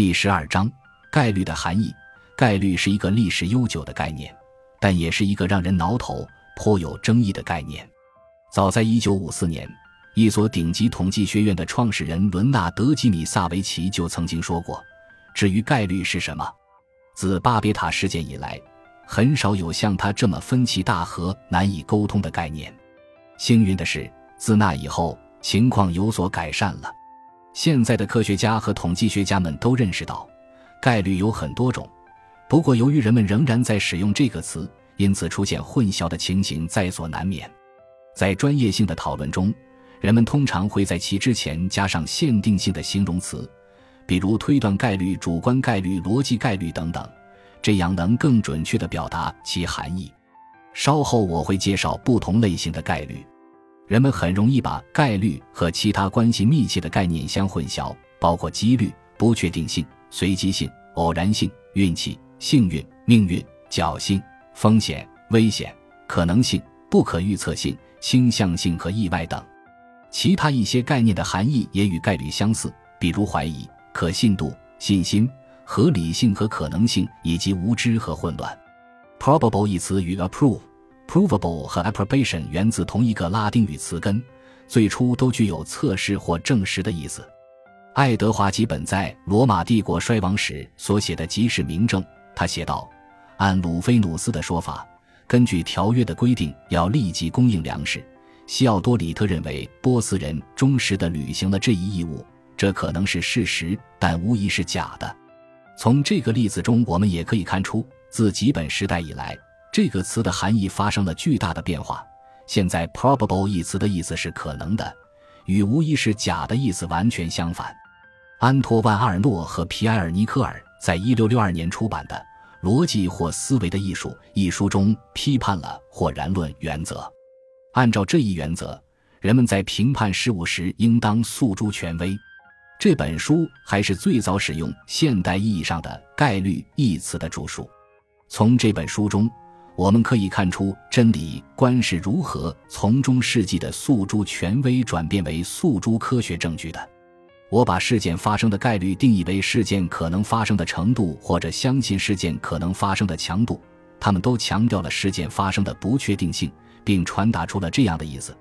第十二章概率的含义。概率是一个历史悠久的概念，但也是一个让人挠头、颇有争议的概念。早在1954年，一所顶级统计学院的创始人伦纳德·基米萨维奇就曾经说过：“至于概率是什么，自巴别塔事件以来，很少有像他这么分歧大和、难以沟通的概念。”幸运的是，自那以后，情况有所改善了。现在的科学家和统计学家们都认识到，概率有很多种。不过，由于人们仍然在使用这个词，因此出现混淆的情形在所难免。在专业性的讨论中，人们通常会在其之前加上限定性的形容词，比如推断概率、主观概率、逻辑概率等等，这样能更准确地表达其含义。稍后我会介绍不同类型的概率。人们很容易把概率和其他关系密切的概念相混淆，包括几率、不确定性、随机性、偶然性、运气、幸运、命运、侥幸、风险、危险、可能性、不可预测性、倾向性和意外等。其他一些概念的含义也与概率相似，比如怀疑、可信度、信心、合理性和可能性，以及无知和混乱。probable 一词与 approve。Provable 和 approbation 源自同一个拉丁语词根，最初都具有测试或证实的意思。爱德华·吉本在《罗马帝国衰亡史》所写的即是明证。他写道：“按鲁菲努斯的说法，根据条约的规定，要立即供应粮食。西奥多里特认为波斯人忠实地履行了这一义务，这可能是事实，但无疑是假的。从这个例子中，我们也可以看出，自吉本时代以来。”这个词的含义发生了巨大的变化。现在，probable 一词的意思是可能的，与无疑是假的意思完全相反。安托万·阿尔诺和皮埃尔·尼科尔在一六六二年出版的《逻辑或思维的艺术》一书中批判了或然论原则。按照这一原则，人们在评判事物时应当诉诸权威。这本书还是最早使用现代意义上的“概率”一词的著述。从这本书中。我们可以看出真理观是如何从中世纪的诉诸权威转变为诉诸科学证据的。我把事件发生的概率定义为事件可能发生的程度或者相信事件可能发生的强度。他们都强调了事件发生的不确定性，并传达出了这样的意思：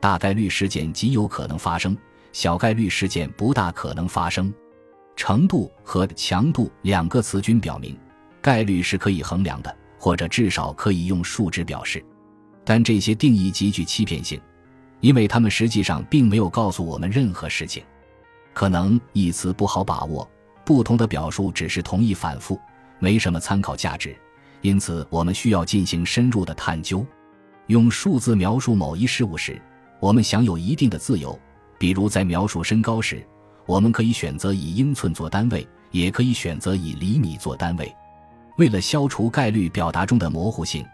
大概率事件极有可能发生，小概率事件不大可能发生。程度和强度两个词均表明，概率是可以衡量的。或者至少可以用数值表示，但这些定义极具欺骗性，因为它们实际上并没有告诉我们任何事情。可能一词不好把握，不同的表述只是同一反复，没什么参考价值。因此，我们需要进行深入的探究。用数字描述某一事物时，我们享有一定的自由。比如，在描述身高时，我们可以选择以英寸做单位，也可以选择以厘米做单位。为了消除概率表达中的模糊性，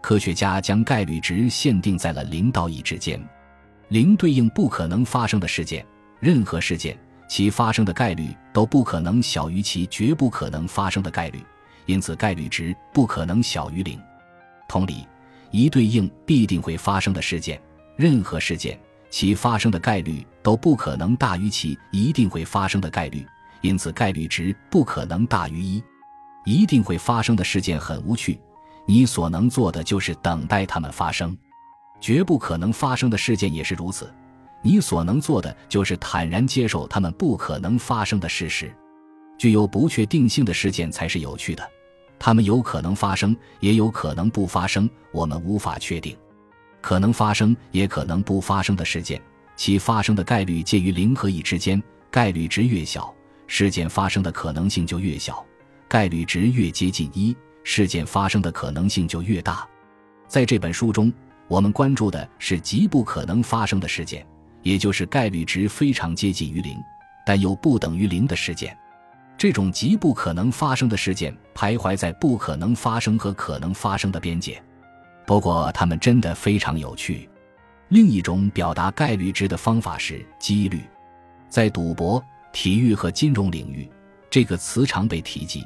科学家将概率值限定在了零到一之间。零对应不可能发生的事件，任何事件其发生的概率都不可能小于其绝不可能发生的概率，因此概率值不可能小于零。同理，一对应必定会发生的事件，任何事件其发生的概率都不可能大于其一定会发生的概率，因此概率值不可能大于一。一定会发生的事件很无趣，你所能做的就是等待它们发生；绝不可能发生的事件也是如此，你所能做的就是坦然接受它们不可能发生的事实。具有不确定性的事件才是有趣的，它们有可能发生，也有可能不发生，我们无法确定。可能发生也可能不发生的事件，其发生的概率介于零和一之间，概率值越小，事件发生的可能性就越小。概率值越接近一，事件发生的可能性就越大。在这本书中，我们关注的是极不可能发生的事件，也就是概率值非常接近于零，但又不等于零的事件。这种极不可能发生的事件徘徊在不可能发生和可能发生的边界。不过，它们真的非常有趣。另一种表达概率值的方法是几率。在赌博、体育和金融领域，这个词常被提及。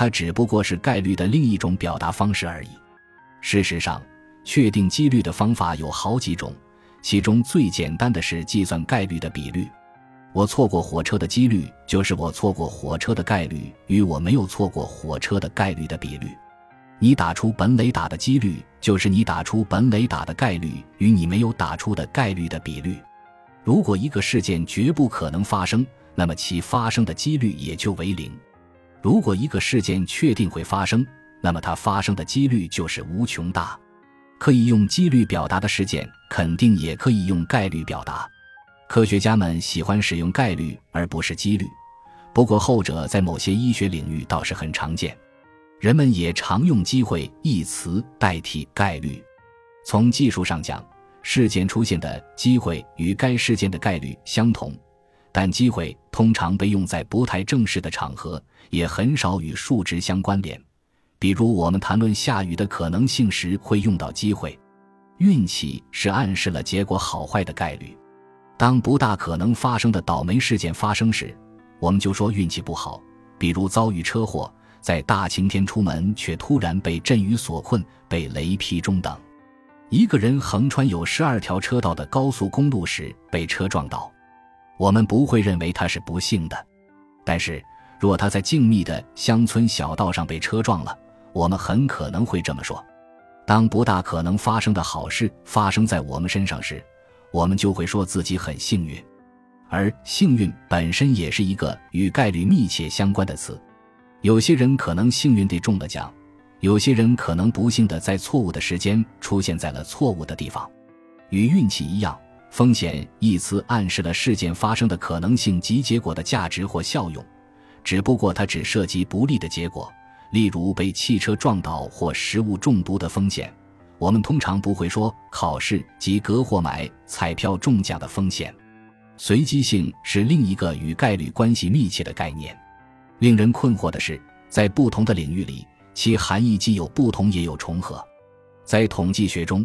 它只不过是概率的另一种表达方式而已。事实上，确定几率的方法有好几种，其中最简单的是计算概率的比率。我错过火车的几率就是我错过火车的概率与我没有错过火车的概率的比率。你打出本垒打的几率就是你打出本垒打的概率与你没有打出的概率的比率。如果一个事件绝不可能发生，那么其发生的几率也就为零；如果一个事件确定会发生，那么它发生的几率就是无穷大。可以用几率表达的事件，肯定也可以用概率表达。科学家们喜欢使用概率而不是几率，不过后者在某些医学领域倒是很常见。人们也常用“机会”一词代替概率。从技术上讲，事件出现的机会与该事件的概率相同，但机会通常被用在不太正式的场合，也很少与数值相关联。比如，我们谈论下雨的可能性时会用到机会。运气是暗示了结果好坏的概率。当不大可能发生的倒霉事件发生时，我们就说运气不好，比如遭遇车祸，在大晴天出门却突然被阵雨所困，被雷劈中等。一个人横穿有十二条车道的高速公路时被车撞倒，我们不会认为他是不幸的。但是，若他在静谧的乡村小道上被车撞了，我们很可能会这么说。当不大可能发生的好事发生在我们身上时，我们就会说自己很幸运，而幸运本身也是一个与概率密切相关的词。有些人可能幸运地中了奖，有些人可能不幸地在错误的时间出现在了错误的地方。与运气一样，风险一词暗示了事件发生的可能性及结果的价值或效用，只不过它只涉及不利的结果，例如被汽车撞倒或食物中毒的风险。我们通常不会说考试及隔或买彩票中奖的风险。随机性是另一个与概率关系密切的概念。令人困惑的是，在不同的领域里，其含义既有不同也有重合。在统计学中，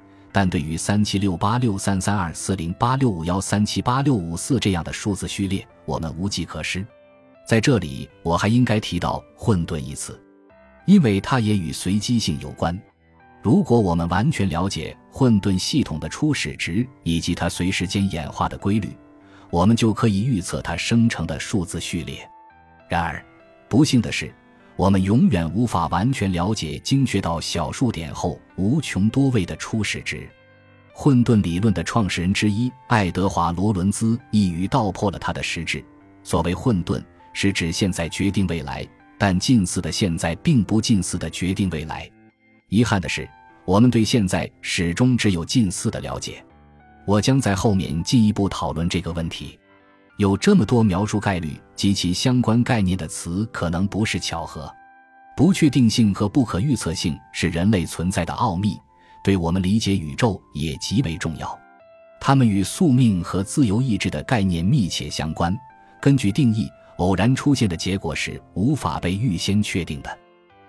但对于三七六八六三三二四零八六五幺三七八六五四这样的数字序列，我们无计可施。在这里，我还应该提到“混沌”一词，因为它也与随机性有关。如果我们完全了解混沌系统的初始值以及它随时间演化的规律，我们就可以预测它生成的数字序列。然而，不幸的是，我们永远无法完全了解精确到小数点后无穷多位的初始值。混沌理论的创始人之一爱德华·罗伦兹一语道破了它的实质：所谓混沌，是指现在决定未来，但近似的现在并不近似的决定未来。遗憾的是，我们对现在始终只有近似的了解。我将在后面进一步讨论这个问题。有这么多描述概率及其相关概念的词，可能不是巧合。不确定性和不可预测性是人类存在的奥秘，对我们理解宇宙也极为重要。它们与宿命和自由意志的概念密切相关。根据定义，偶然出现的结果是无法被预先确定的。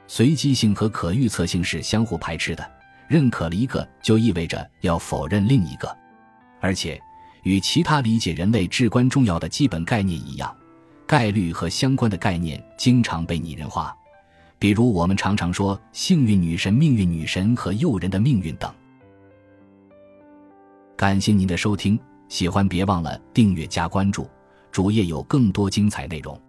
随机性和可预测性是相互排斥的，认可了一个就意味着要否认另一个，而且与其他理解人类至关重要的基本概念一样，概率和相关的概念经常被拟人化，比如我们常常说幸运女神、命运女神和诱人的命运等。感谢您的收听，喜欢别忘了订阅加关注，主页有更多精彩内容。